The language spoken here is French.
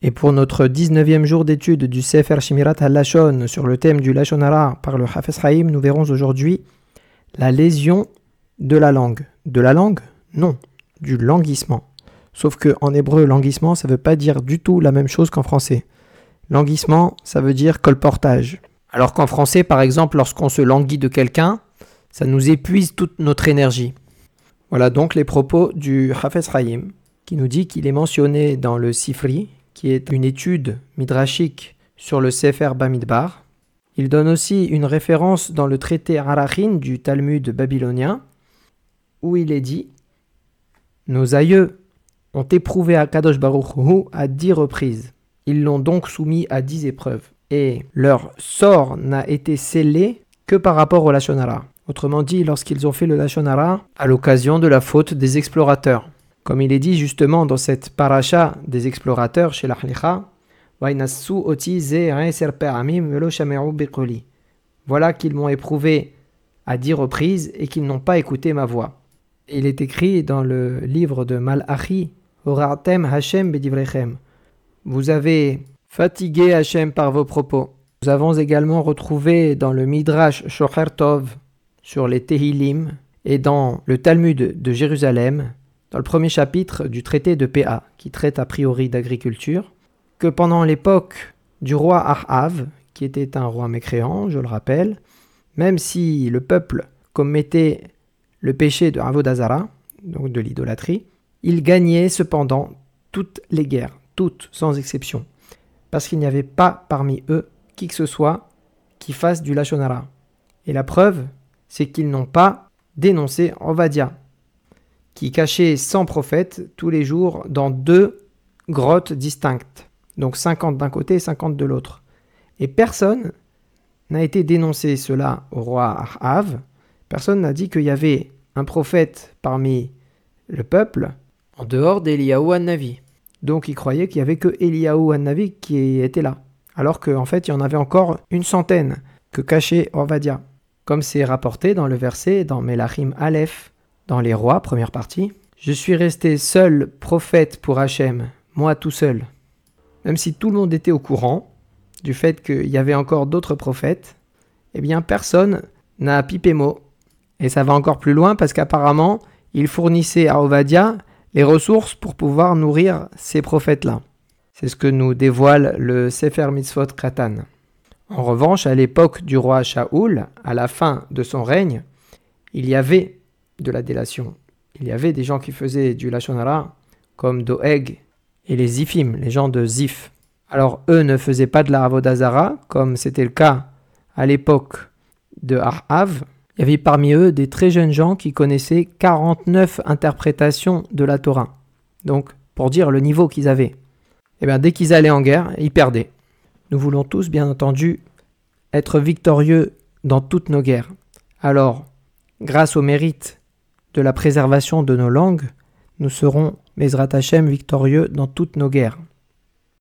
Et pour notre 19e jour d'étude du Sefer Shimirat al-Lashon sur le thème du Lashonara par le Hafez nous verrons aujourd'hui la lésion de la langue. De la langue? Non, du languissement. Sauf que en hébreu, languissement, ça ne veut pas dire du tout la même chose qu'en français. Languissement, ça veut dire colportage. Alors qu'en français, par exemple, lorsqu'on se languit de quelqu'un, ça nous épuise toute notre énergie. Voilà donc les propos du Hafez qui nous dit qu'il est mentionné dans le Sifri, qui est une étude midrashique sur le Sefer Bamidbar. Il donne aussi une référence dans le traité Arachin du Talmud babylonien, où il est dit Nos aïeux ont éprouvé à Kadosh Baruch Hu à dix reprises. Ils l'ont donc soumis à dix épreuves. Et leur sort n'a été scellé que par rapport au Lachonara. Autrement dit, lorsqu'ils ont fait le Lachonara à l'occasion de la faute des explorateurs. Comme il est dit justement dans cette paracha des explorateurs chez l'Achlicha, voilà qu'ils m'ont éprouvé à dix reprises et qu'ils n'ont pas écouté ma voix. Il est écrit dans le livre de Malachi. Vous avez fatigué Hashem par vos propos. Nous avons également retrouvé dans le Midrash Shocher Tov sur les Tehilim et dans le Talmud de Jérusalem, dans le premier chapitre du traité de Pa, qui traite a priori d'agriculture, que pendant l'époque du roi Ahav, qui était un roi mécréant, je le rappelle, même si le peuple commettait le péché de Avodazara, donc de l'idolâtrie, il gagnait cependant toutes les guerres, toutes sans exception, parce qu'il n'y avait pas parmi eux qui que ce soit qui fasse du Lachonara. Et la preuve, c'est qu'ils n'ont pas dénoncé Ovadia, qui cachait 100 prophètes tous les jours dans deux grottes distinctes, donc 50 d'un côté et 50 de l'autre. Et personne n'a été dénoncé cela au roi Ahav, Personne n'a dit qu'il y avait un prophète parmi le peuple en dehors d'Eliaou Navi. Donc il croyait qu'il n'y avait que Eliaou Navi qui était là. Alors qu'en fait il y en avait encore une centaine que cachait Orvadia. Comme c'est rapporté dans le verset dans Melachim Aleph, dans les rois, première partie. Je suis resté seul prophète pour Hachem, moi tout seul. Même si tout le monde était au courant du fait qu'il y avait encore d'autres prophètes, eh bien personne n'a pipé mot et ça va encore plus loin parce qu'apparemment, il fournissait à Ovadia les ressources pour pouvoir nourrir ces prophètes-là. C'est ce que nous dévoile le Sefer Mitzvot Kratan. En revanche, à l'époque du roi Shaoul, à la fin de son règne, il y avait de la délation. Il y avait des gens qui faisaient du Lachonara, comme Doeg et les Zifim, les gens de Zif. Alors eux ne faisaient pas de la Avodazara, comme c'était le cas à l'époque de Ahav, il y avait parmi eux des très jeunes gens qui connaissaient 49 interprétations de la Torah. Donc, pour dire le niveau qu'ils avaient. Et eh bien, dès qu'ils allaient en guerre, ils perdaient. Nous voulons tous, bien entendu, être victorieux dans toutes nos guerres. Alors, grâce au mérite de la préservation de nos langues, nous serons, Mesrat Hashem, victorieux dans toutes nos guerres.